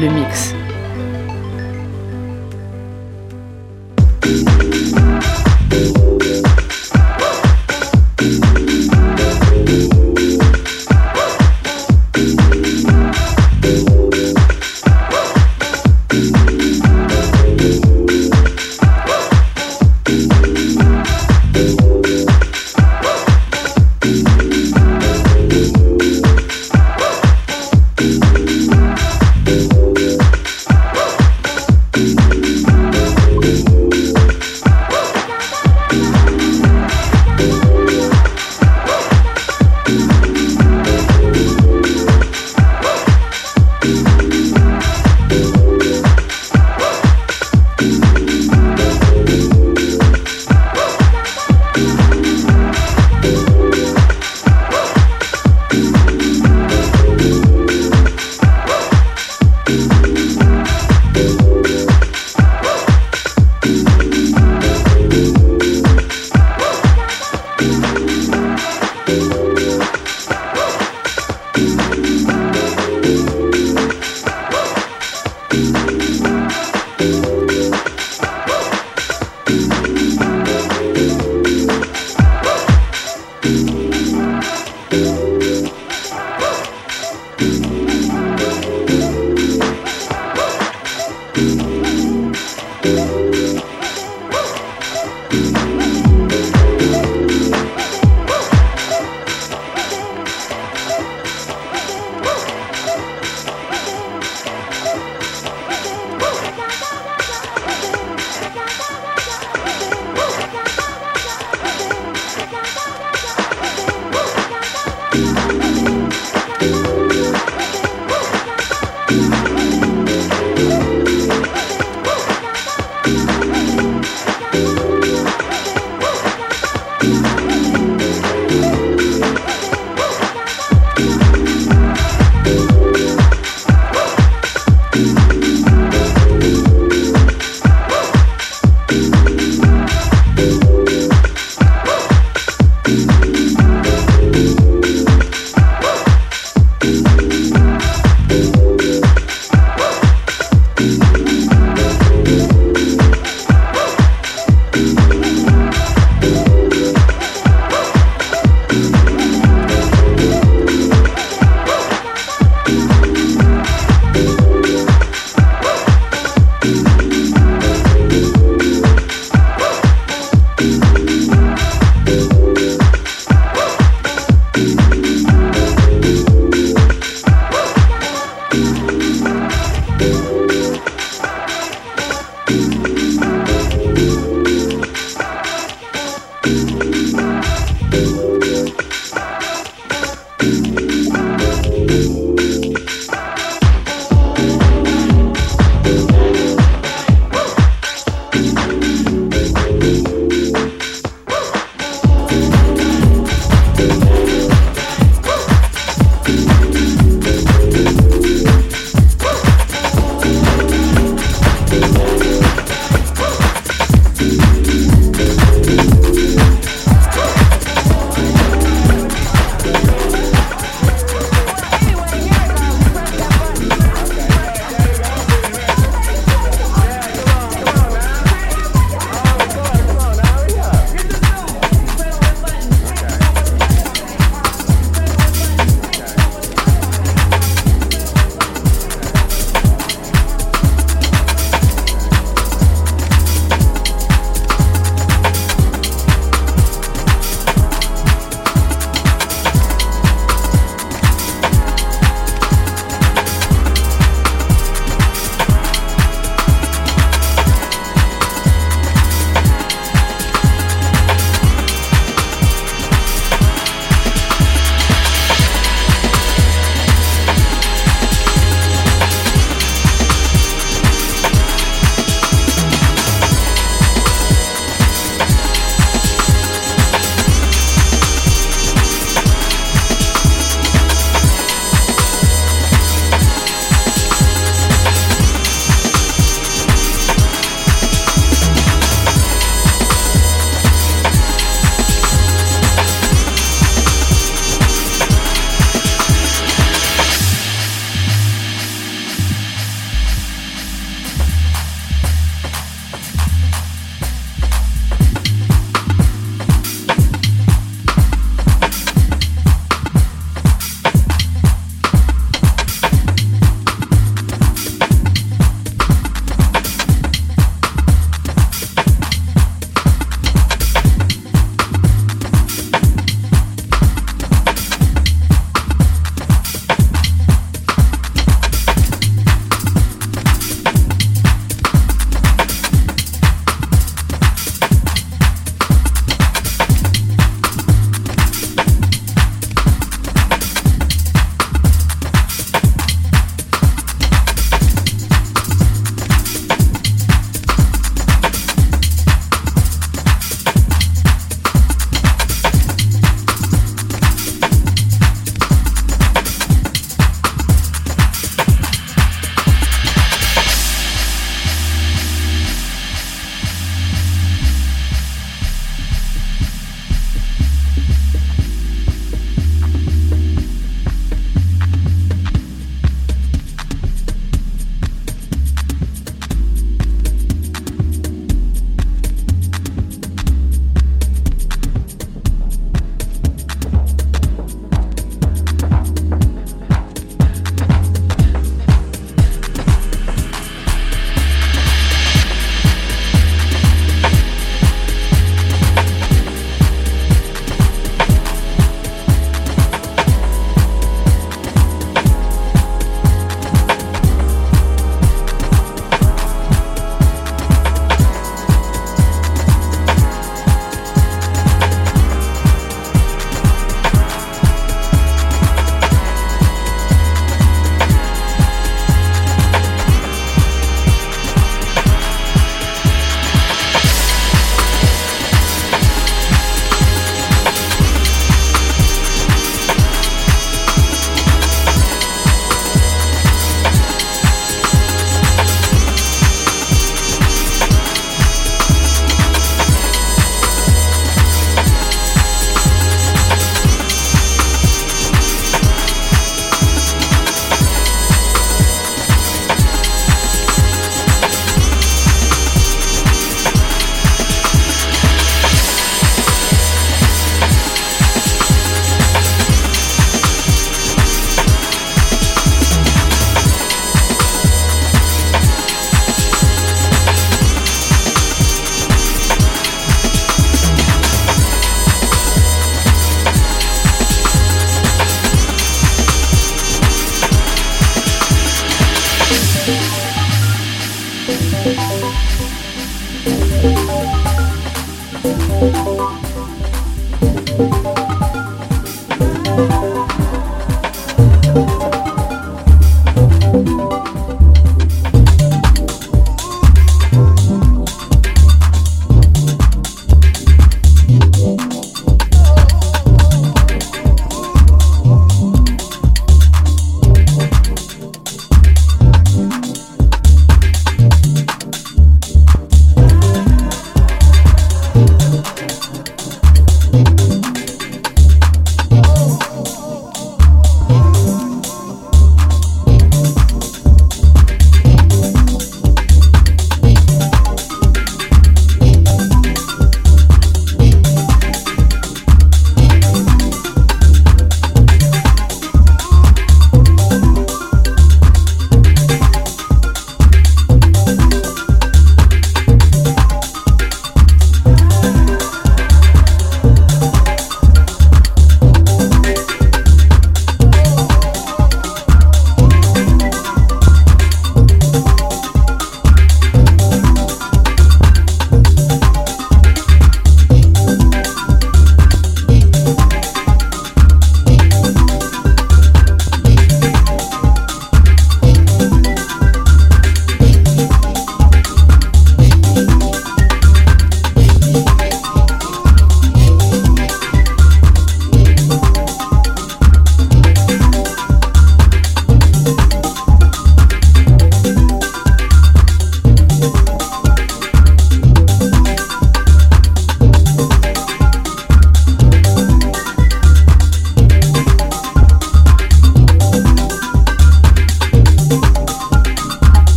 le mix.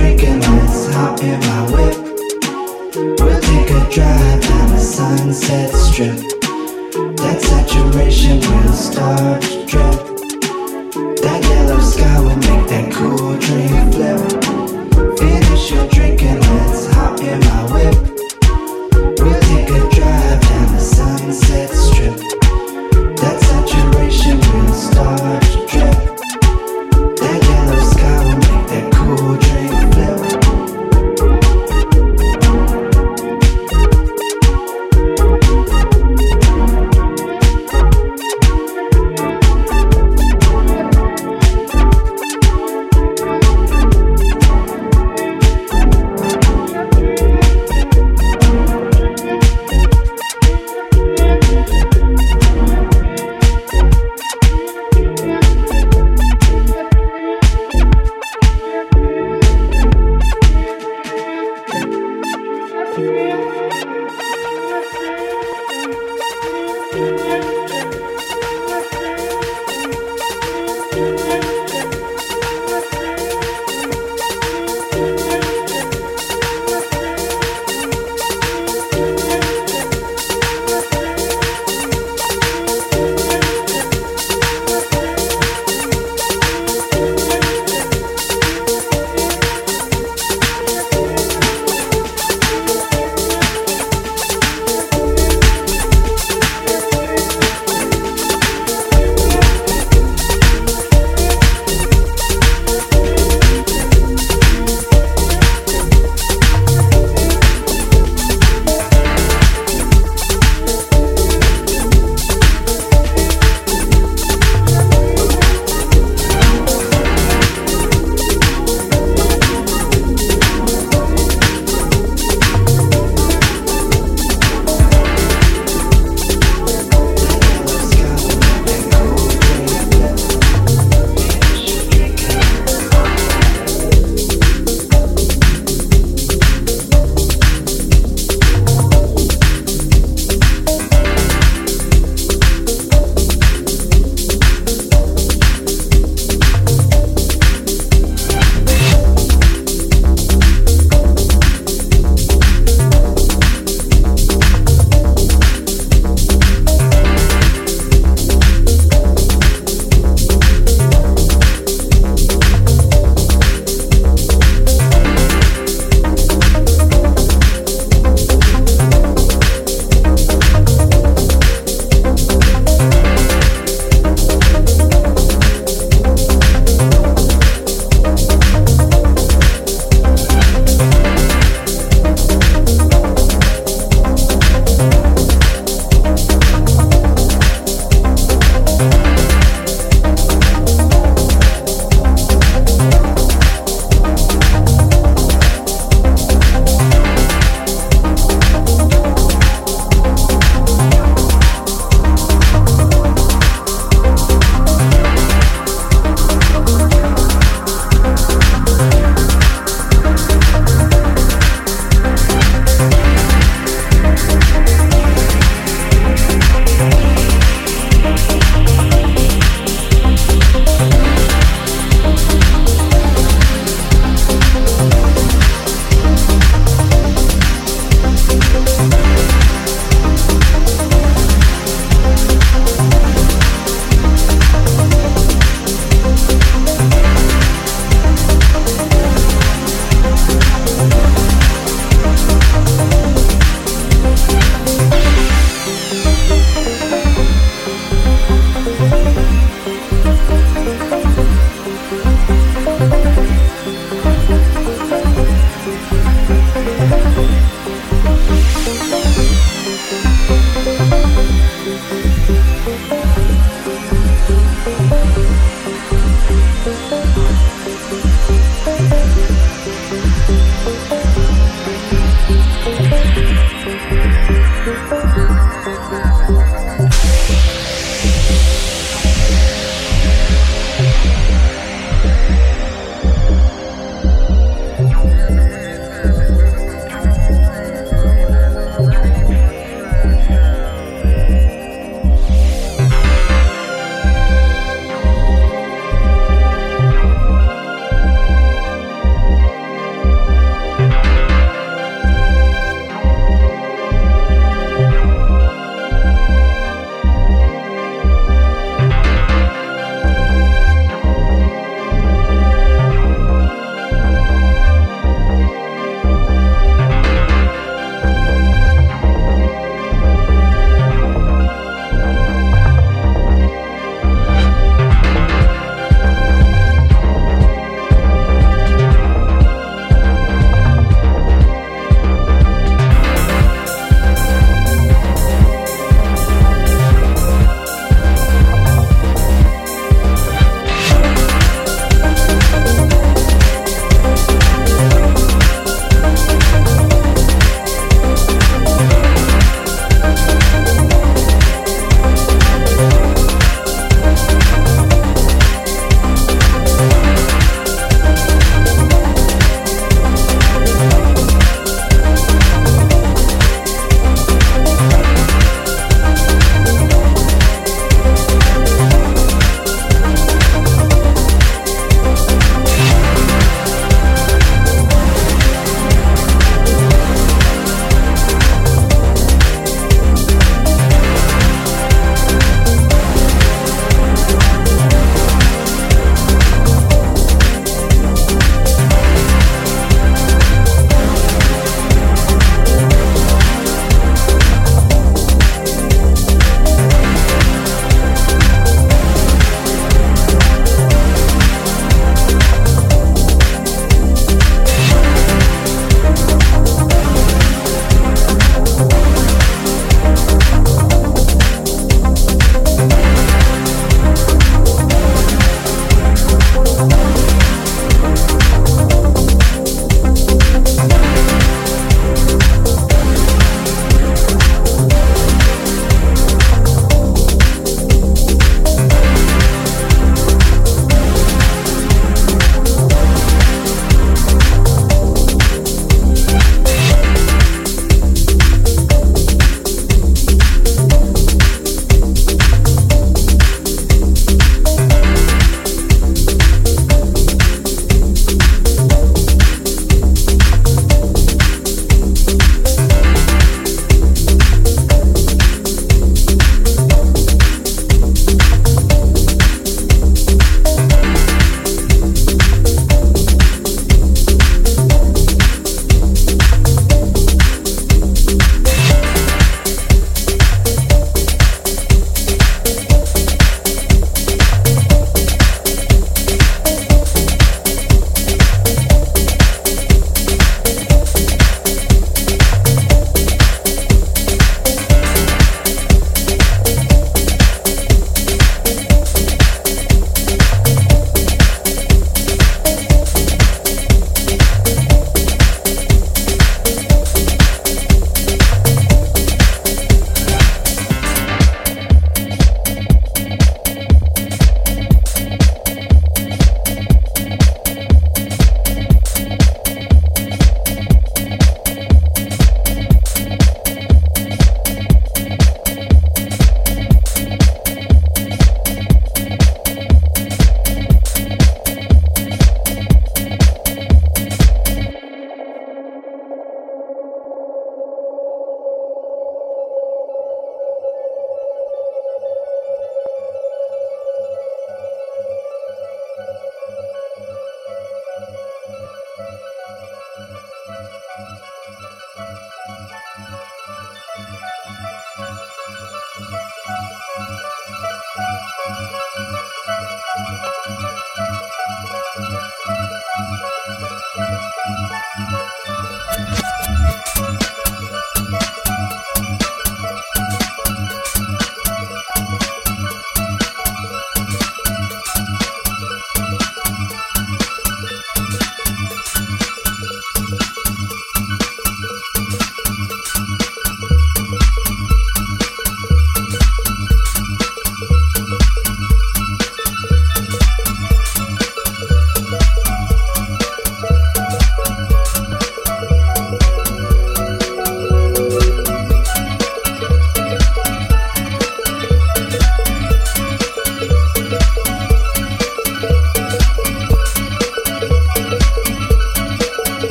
drinking, let's hop in my whip. We'll take a drive down the sunset strip. That saturation will start to drip. That yellow sky will make that cool drink flip. Finish your drink.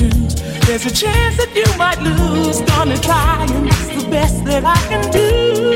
There's a chance that you might lose. Gonna try, and that's the best that I can do.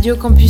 Radio Campus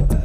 Uh,